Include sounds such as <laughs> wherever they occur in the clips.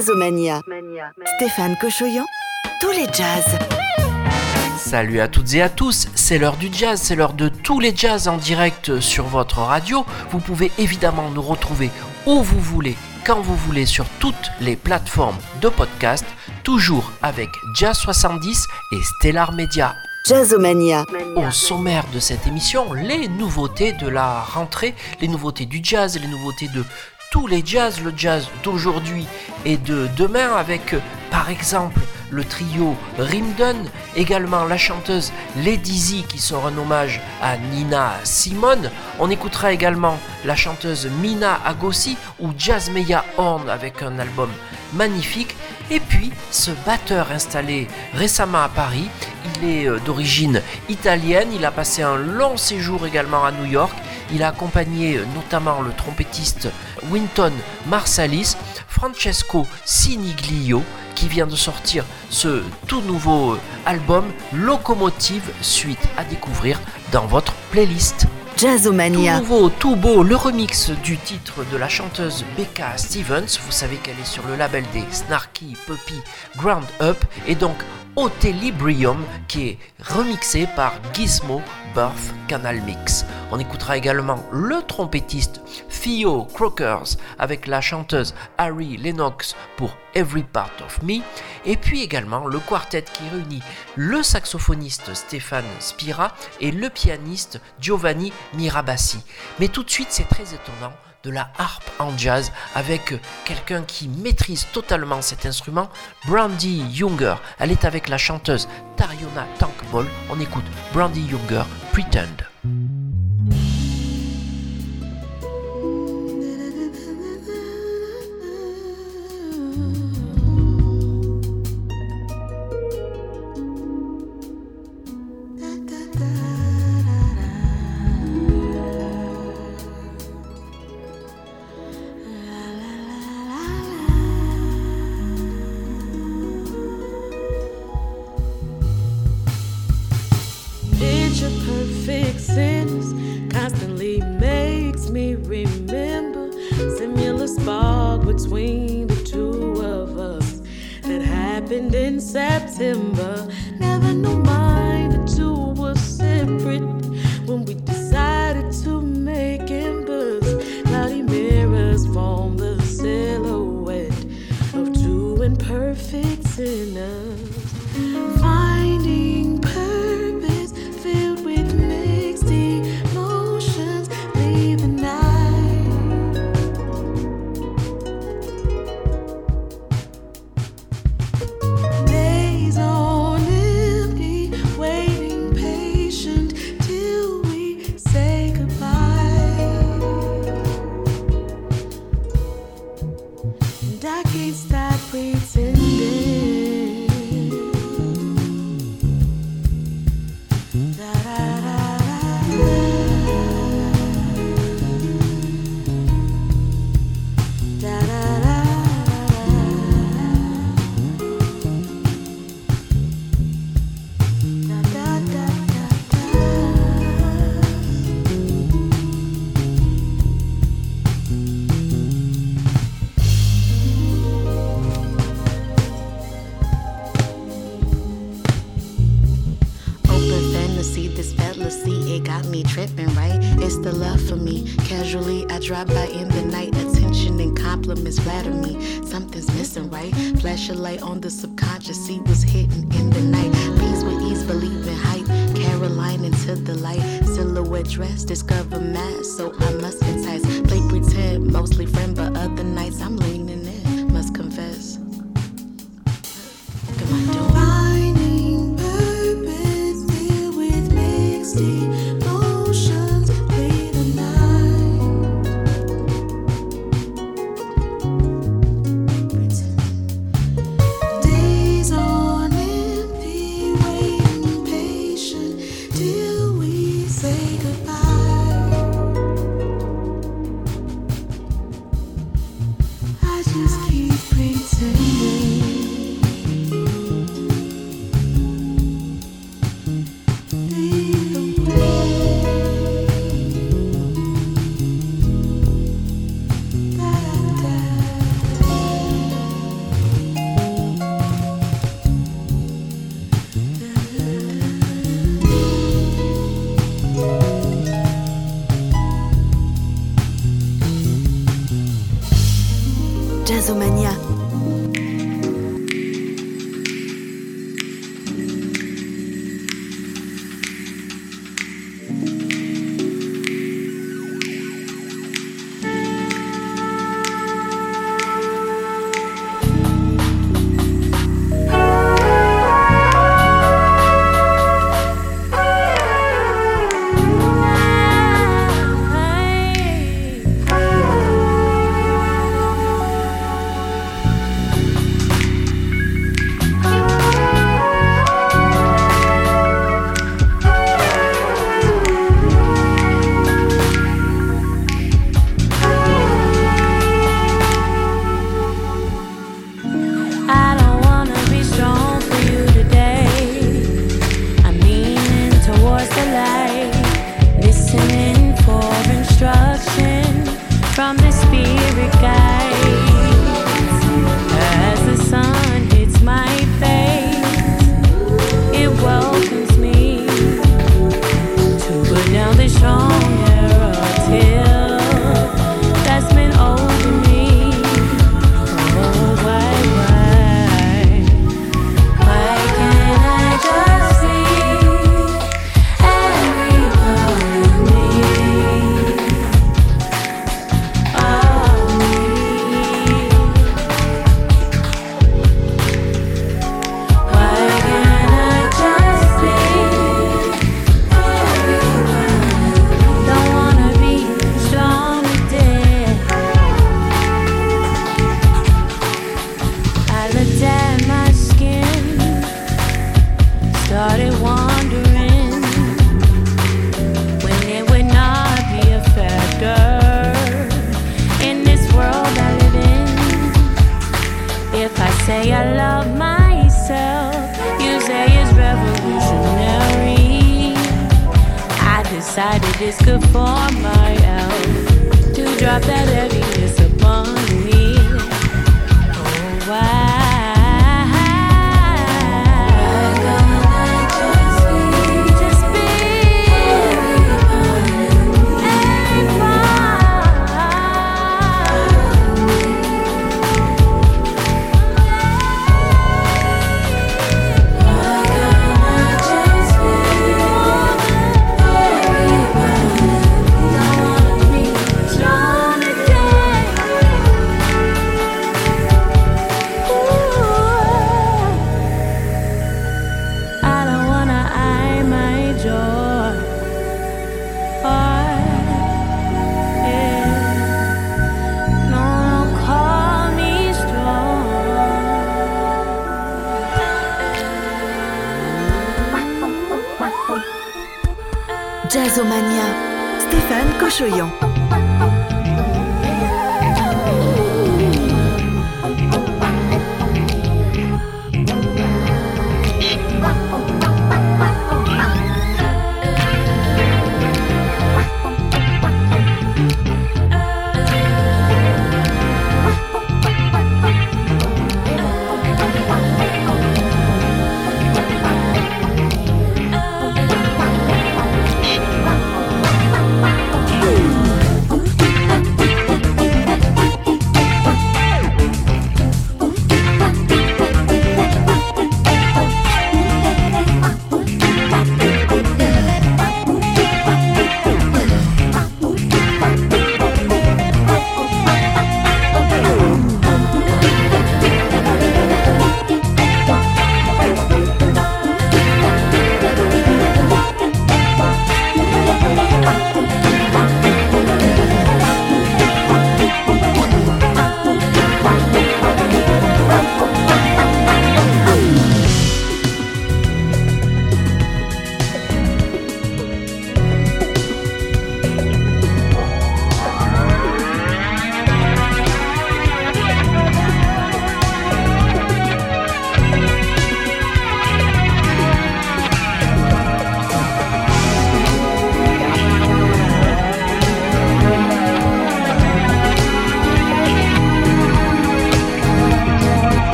Jazzomania. Stéphane Cochoyan, tous les jazz. Salut à toutes et à tous, c'est l'heure du jazz, c'est l'heure de tous les jazz en direct sur votre radio. Vous pouvez évidemment nous retrouver où vous voulez, quand vous voulez, sur toutes les plateformes de podcast, toujours avec Jazz 70 et Stellar Media. Jazzomania. Au sommaire de cette émission, les nouveautés de la rentrée, les nouveautés du jazz, les nouveautés de tous les jazz, le jazz d'aujourd'hui et de demain avec par exemple le trio Rimdon, également la chanteuse Lady Z qui sera un hommage à Nina Simone. On écoutera également la chanteuse Mina Agossi ou Jazz Meya Horn avec un album magnifique. Et puis ce batteur installé récemment à Paris, il est euh, d'origine italienne, il a passé un long séjour également à New York. Il a accompagné euh, notamment le trompettiste Winton Marsalis, Francesco Siniglio, qui vient de sortir ce tout nouveau euh, album Locomotive Suite à découvrir dans votre playlist. Jazzomania. Tout nouveau, tout beau, le remix du titre de la chanteuse Becca Stevens. Vous savez qu'elle est sur le label des Snarky Puppy Ground Up et donc Otelibrium qui est remixé par Gizmo Birth Canal Mix. On écoutera également le trompettiste Theo Crockers avec la chanteuse Harry Lennox pour Every Part of Me et puis également le quartet qui réunit le saxophoniste Stéphane Spira et le pianiste Giovanni Mirabassi. Mais tout de suite c'est très étonnant de la harpe en jazz avec quelqu'un qui maîtrise totalement cet instrument, Brandy Younger. Elle est avec la chanteuse Tariona Tankball. On écoute Brandy Younger Pretend. On the Jazzomania.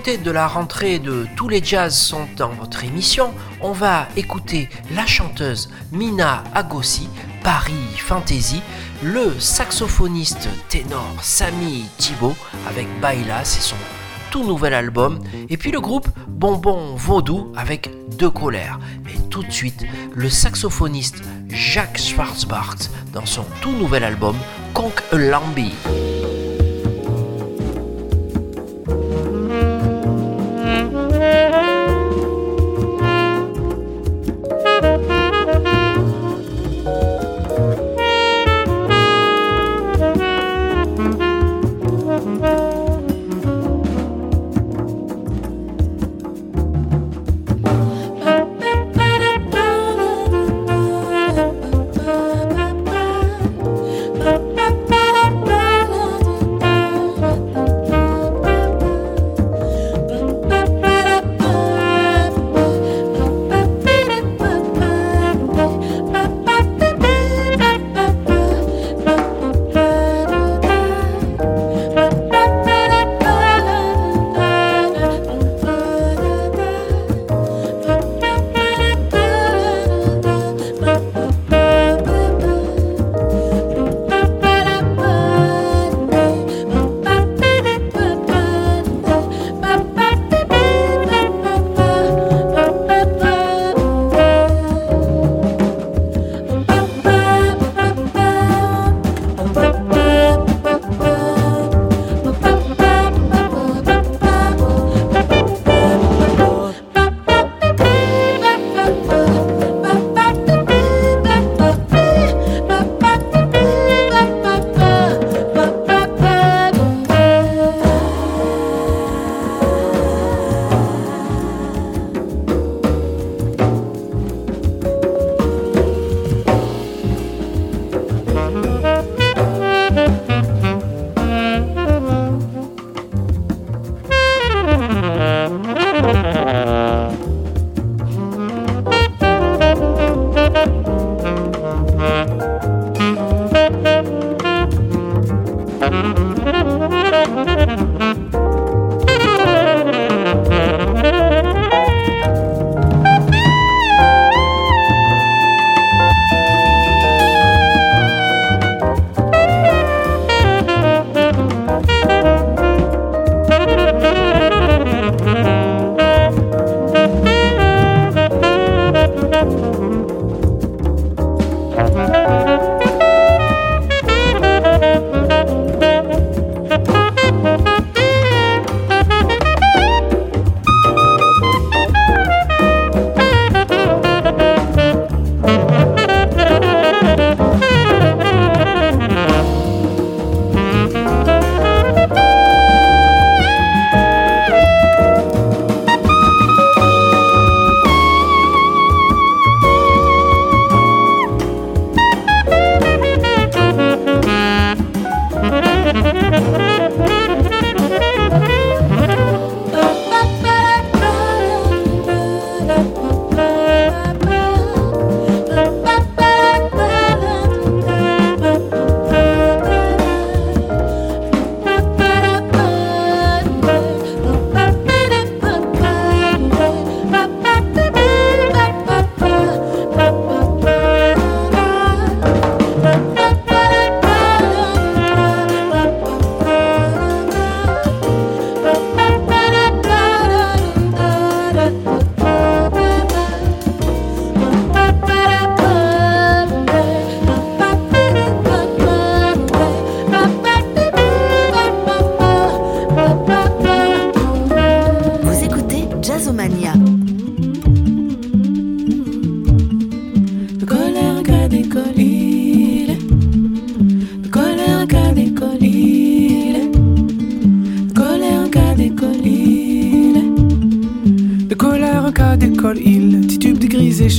De la rentrée de tous les jazz sont dans votre émission. On va écouter la chanteuse Mina Agossi, Paris Fantasy, le saxophoniste ténor Samy Thibault avec Baila, c'est son tout nouvel album, et puis le groupe Bonbon Vaudou avec Deux Colères. Mais tout de suite, le saxophoniste Jacques Schwarzbart dans son tout nouvel album Conk a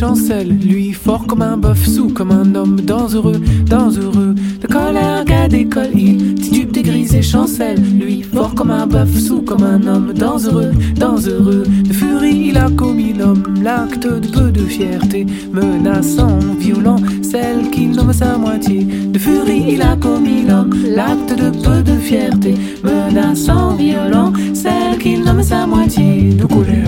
Lui fort comme un bœuf, sous comme un homme, dans heureux. De colère, gars d'école, il titube et chancelle. Lui, fort comme un bœuf, sous comme un homme, dangereux, dangereux. De furie, il a commis l'homme, l'acte de peu de fierté, menaçant, violent, celle qu'il nomme sa moitié. De furie, il a commis l'homme, l'acte de peu de fierté, menaçant, violent, celle qu'il nomme sa moitié. De couleur.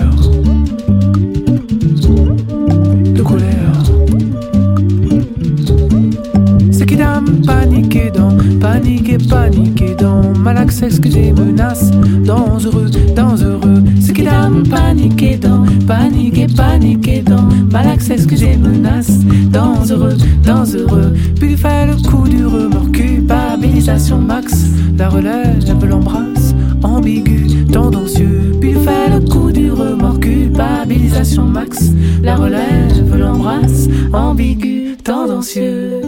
Paniqué, paniqué dans, mal accès, excusez, menace, dangereux, dangereux. C'est qui dame paniqué dans, paniqué, paniqué dans, mal accès, excusez, menace, dangereux, dangereux. Puis il fait le coup du remords, culpabilisation max, la relève, l'embrasse, ambigu, tendancieux. Puis fait le coup du remords, culpabilisation max, la relève, l'embrasse, ambigu, tendancieux.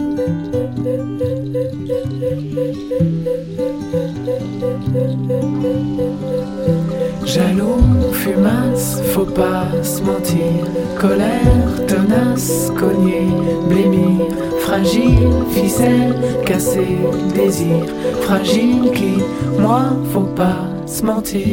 Faut pas se mentir. Colère, tenace, cogner, blêmir. Fragile, ficelle, casser, désir. Fragile qui, moi, faut pas se mentir.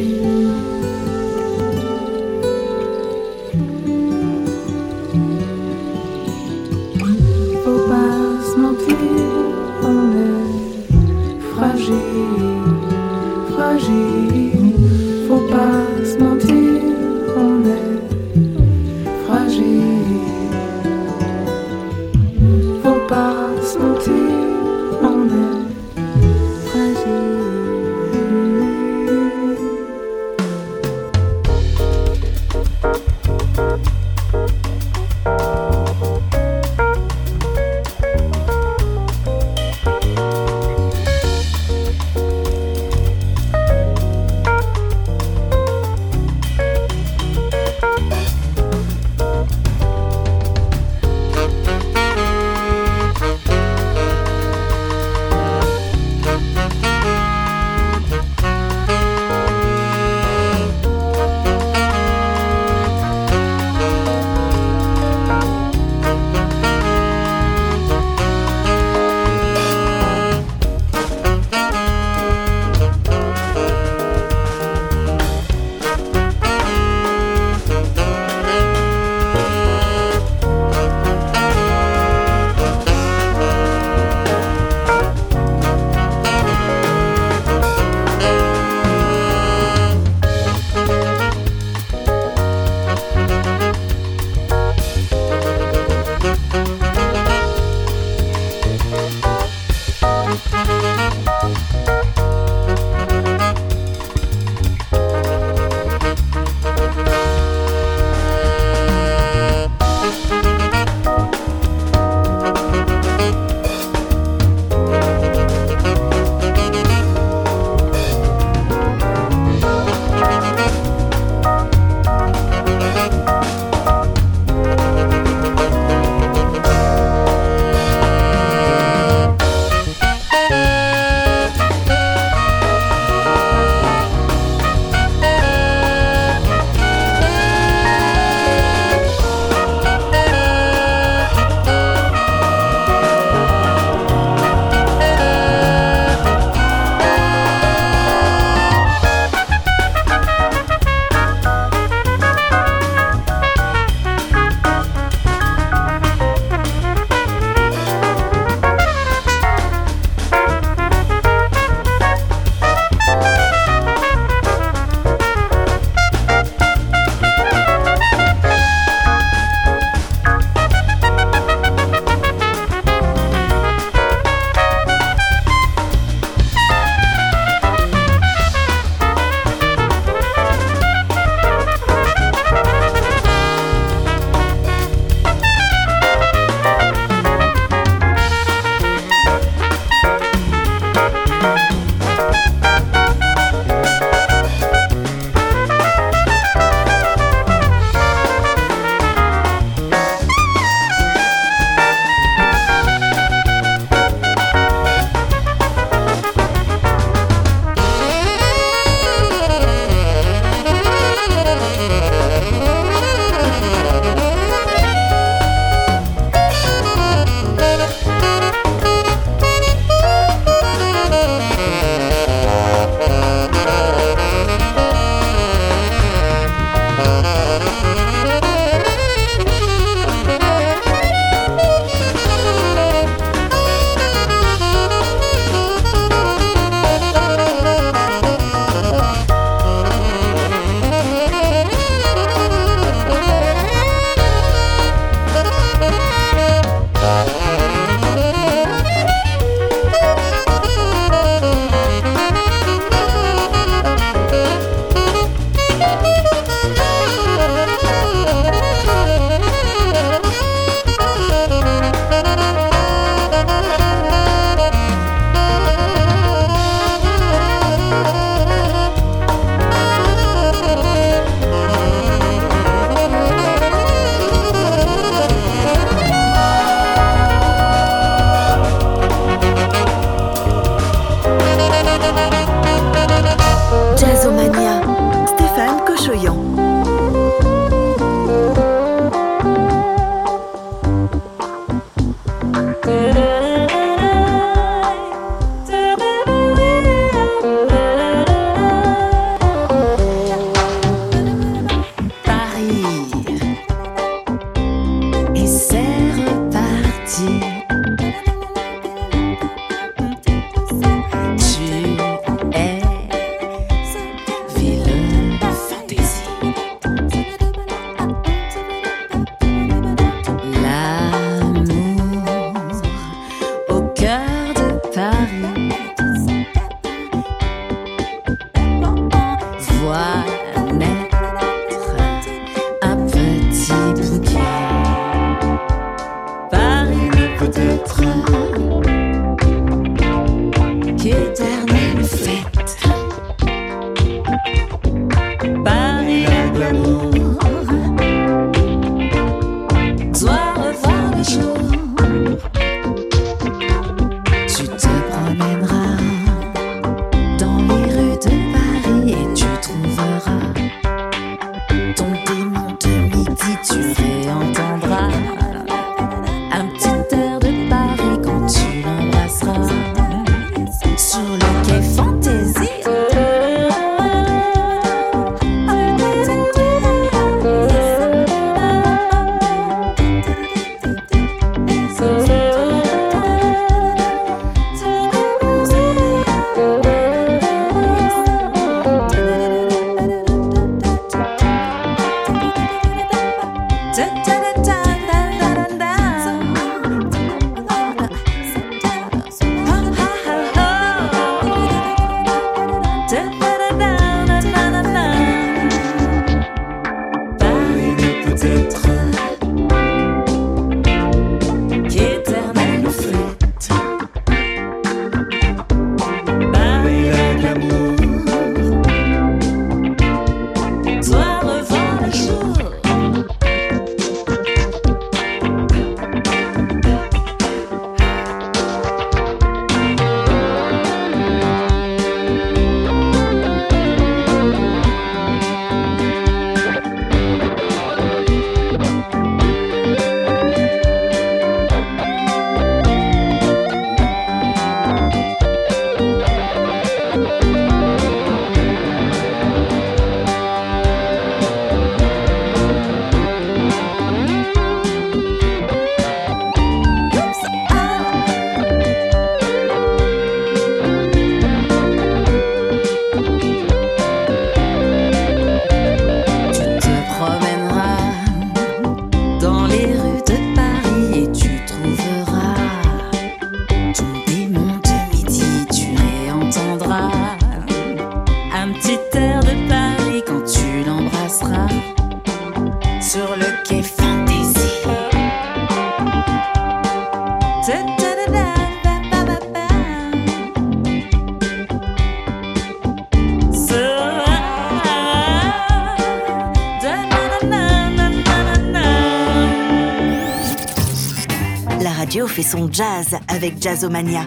Jazzomania.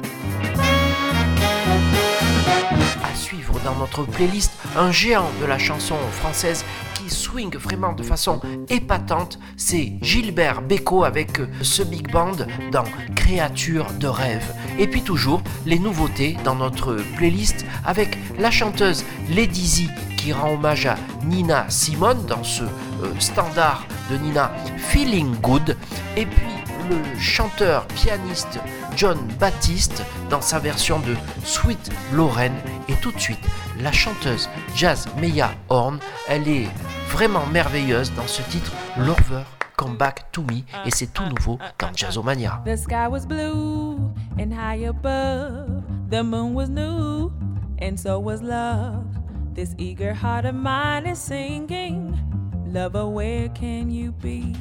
À suivre dans notre playlist, un géant de la chanson française qui swing vraiment de façon épatante, c'est Gilbert Bécaud avec ce big band dans Créature de rêve. Et puis toujours les nouveautés dans notre playlist avec la chanteuse Lady Z qui rend hommage à Nina Simone dans ce euh, standard de Nina Feeling Good. Et puis le chanteur pianiste John Baptiste dans sa version de Sweet Lorraine et tout de suite la chanteuse jazz Meya Horn, elle est vraiment merveilleuse dans ce titre Lover Come Back to Me et c'est tout nouveau dans Jazzomania. The sky was blue and high above, the moon was new and so was love. This eager heart of mine is singing, Lover, where can you be?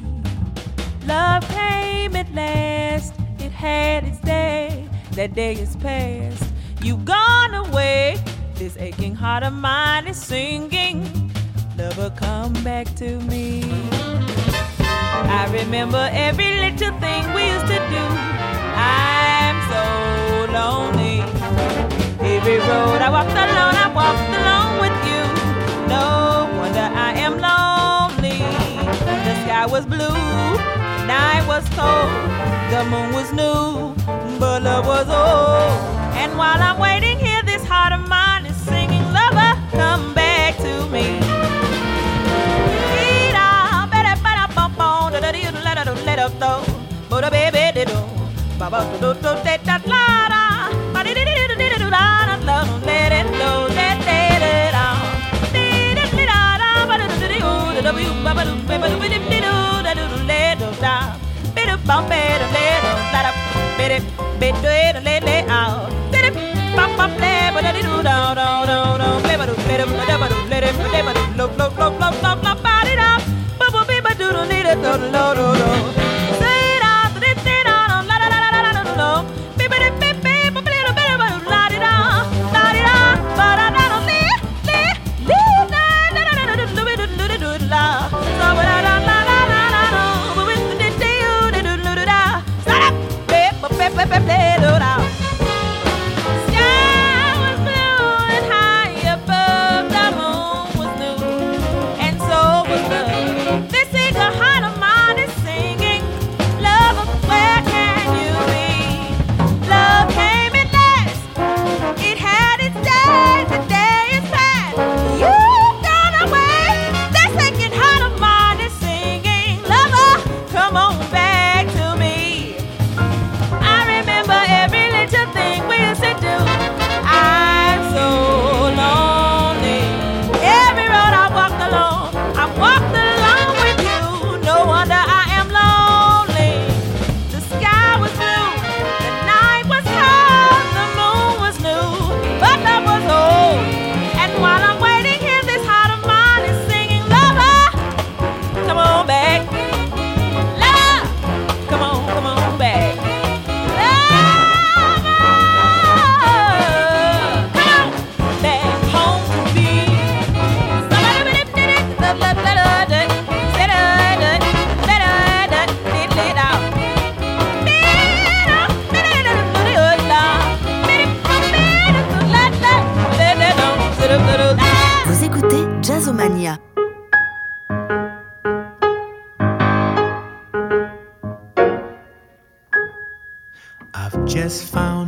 Love came at last, had its day. That day is past, you've gone away. This aching heart of mine is singing, Lover, come back to me. I remember every little thing we used to do. I'm so lonely. Every road I walked alone, I walked alone with you. No wonder I am lonely. The sky was blue night was cold, the moon was new, but love was old. And while I'm waiting here, this heart of mine is singing, Lover, come back to me. bum little little la bit bit little little out bit bum bum little little do do do do do do do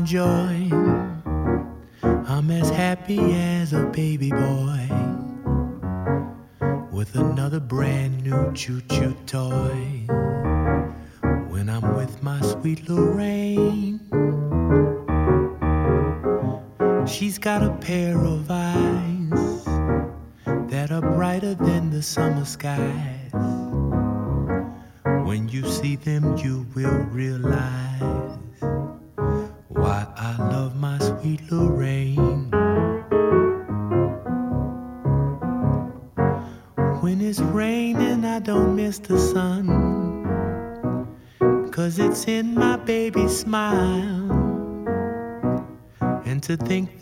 joy. I'm as happy as a baby boy with another brand new choo choo toy. When I'm with my sweet Lorraine, she's got a pair of eyes that are brighter than the summer skies. When you see them, you will realize to think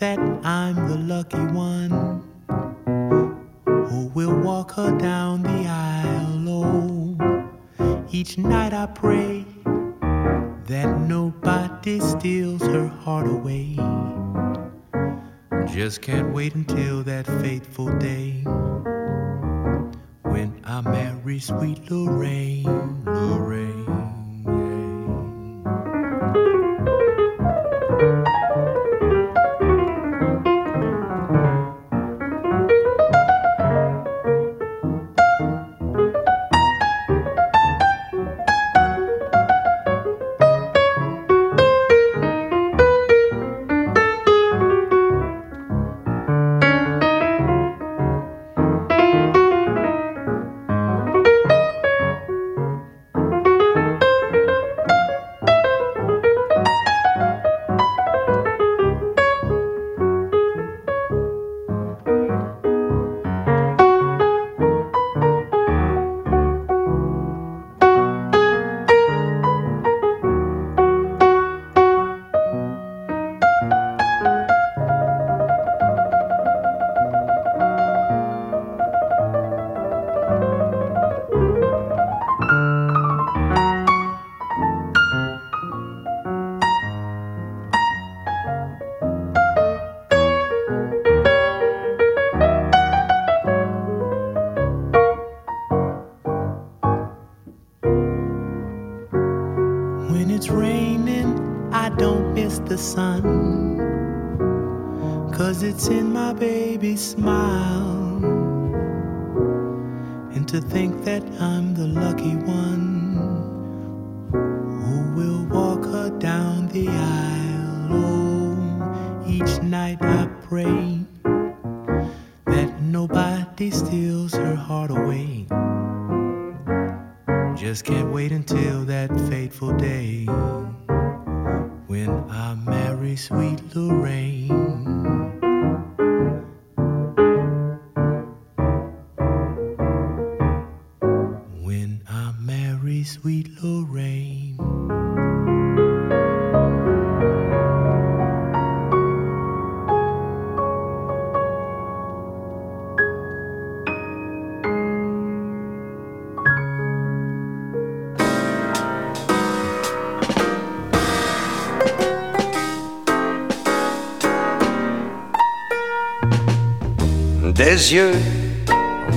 Des yeux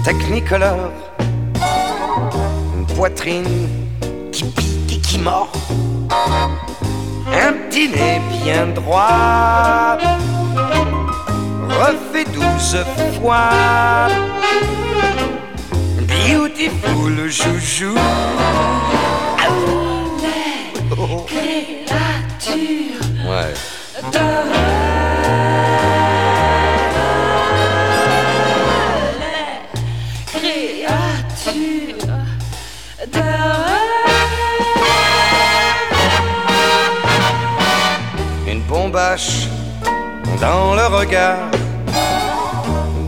technicolor, une poitrine qui pique et qui mord, un petit nez bien droit, refait douze fois, beautiful joujou. Oh, créatures Ouais. Dans le regard,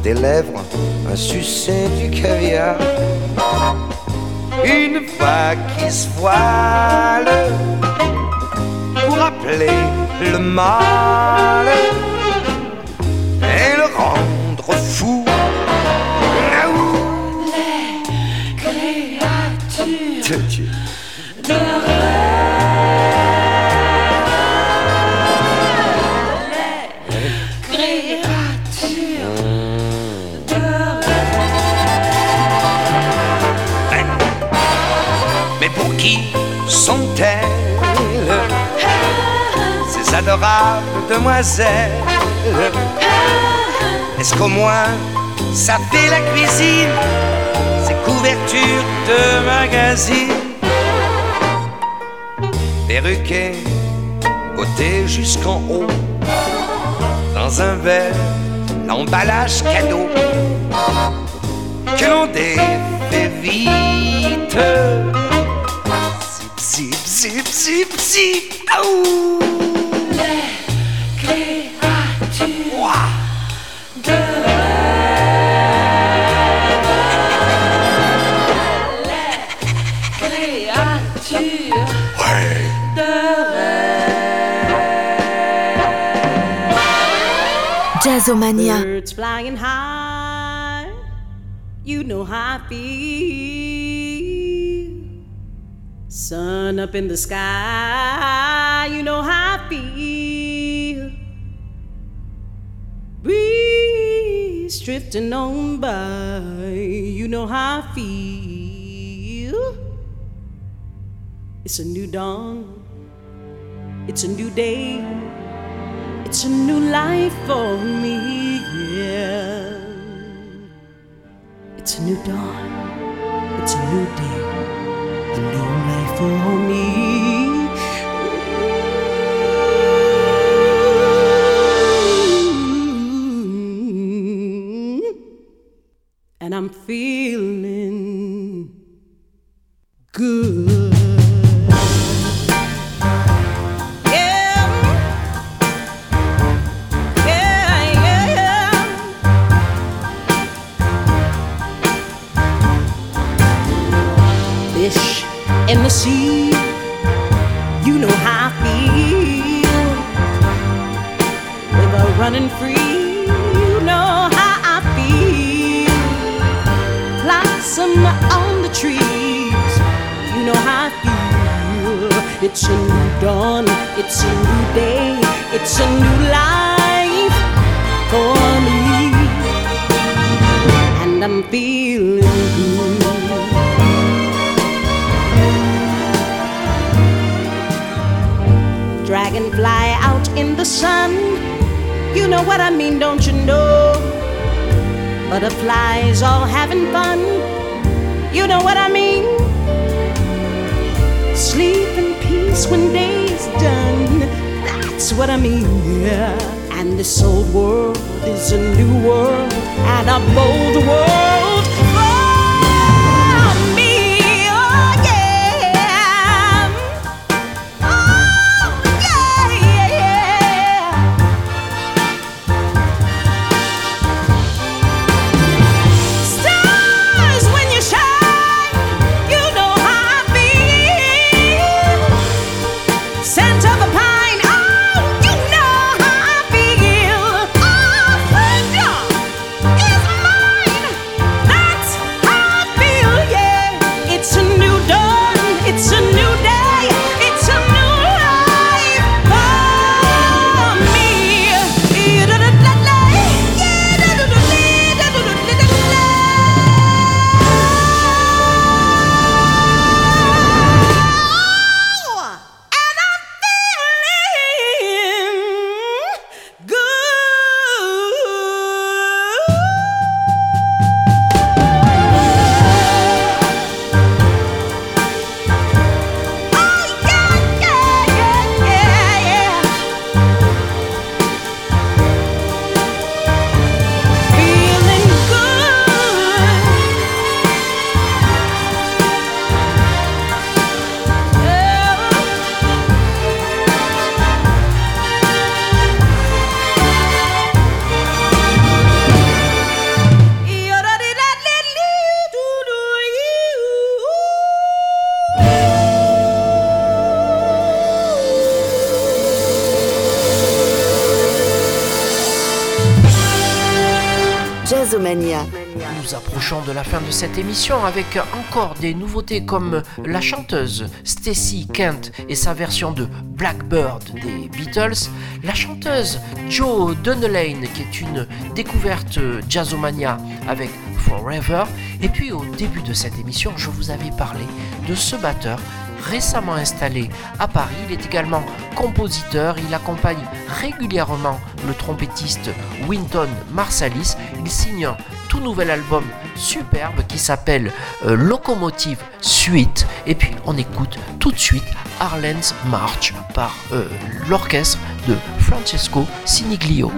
des lèvres, un succès du caviar, une vague qui se voile pour appeler le mal et le rendre fou. Adorables demoiselle. <laughs> Est-ce qu'au moins ça fait la cuisine, ces couvertures de magazine? Perruquet, côté jusqu'en haut, dans un verre, l'emballage cadeau que l'on défait vite. Zip, zip, zip, zip, zip, aouh! Jazzomania. Birds flying high, you know how I feel. Sun up in the sky, you know how I feel. Breeze drifting on by, you know how I feel. It's a new dawn, it's a new day. It's a new life for me, yeah. It's a new dawn, it's a new day, a new life for me. And I'm feeling good. In the sea, you know how I feel. River running free, you know how I feel. Blossom on the trees, you know how I feel. It's a new dawn, it's a new day, it's a new life for me. And I'm feeling good. Dragonfly out in the sun. You know what I mean, don't you know? Butterflies all having fun. You know what I mean? Sleep in peace when day's done. That's what I mean, yeah. And this old world is a new world and a bold world cette émission avec encore des nouveautés comme la chanteuse Stacy Kent et sa version de Blackbird des Beatles, la chanteuse Jo Dunelane qui est une découverte jazzomania avec Forever, et puis au début de cette émission je vous avais parlé de ce batteur récemment installé à Paris. Il est également compositeur. Il accompagne régulièrement le trompettiste Winton Marsalis. Il signe nouvel album superbe qui s'appelle euh, Locomotive Suite. Et puis on écoute tout de suite Arlen's March par euh, l'orchestre de Francesco Siniglio.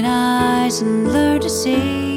eyes and learn to see.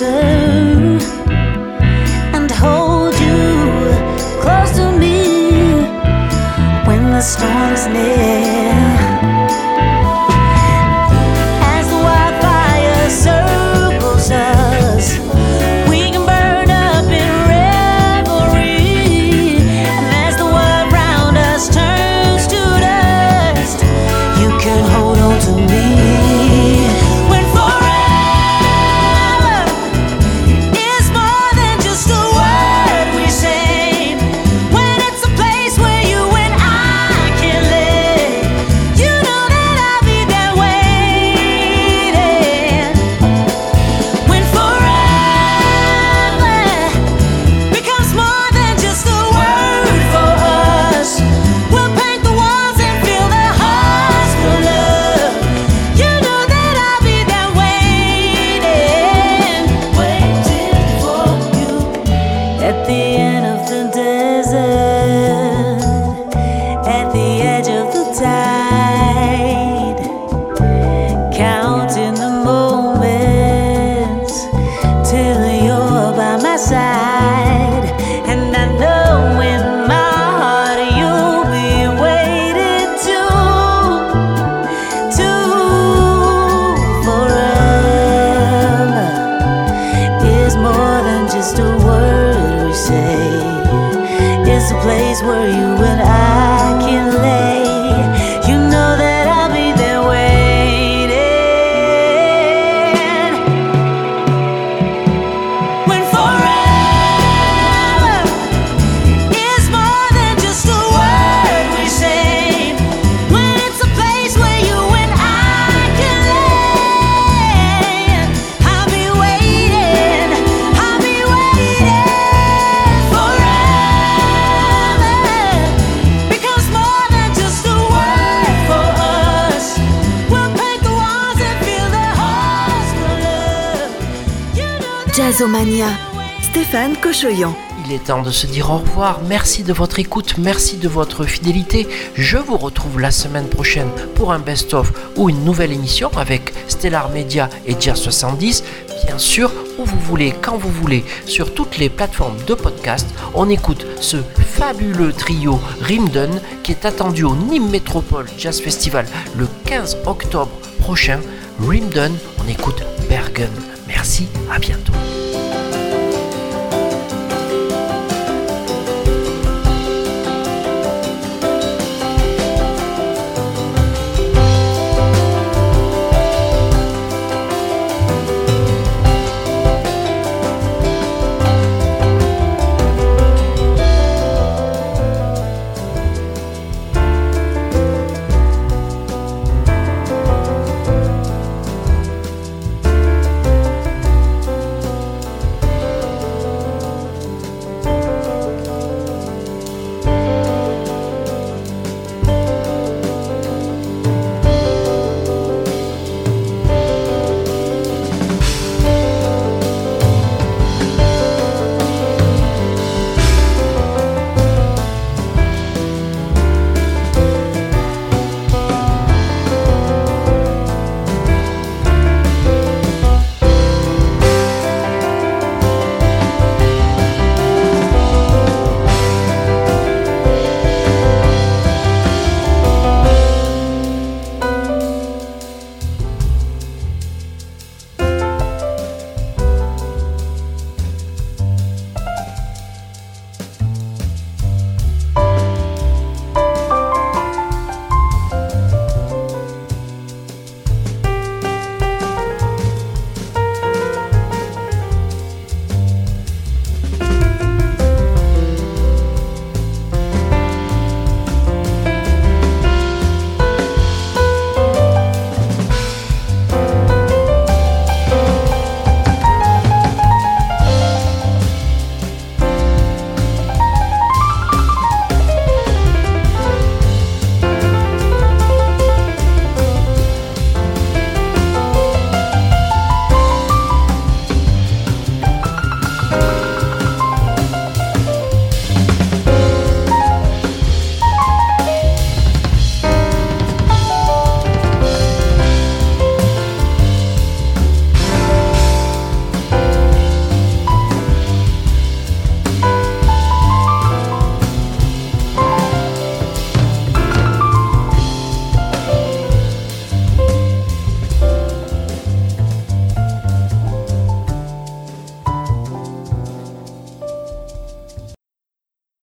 winter Stéphane Cochoyan. Il est temps de se dire au revoir. Merci de votre écoute, merci de votre fidélité. Je vous retrouve la semaine prochaine pour un best-of ou une nouvelle émission avec Stellar Media et Jazz 70. Bien sûr, où vous voulez, quand vous voulez, sur toutes les plateformes de podcast. On écoute ce fabuleux trio Rimden qui est attendu au Nîmes Métropole Jazz Festival le 15 octobre prochain. Rimden, on écoute Bergen. Merci, à bientôt.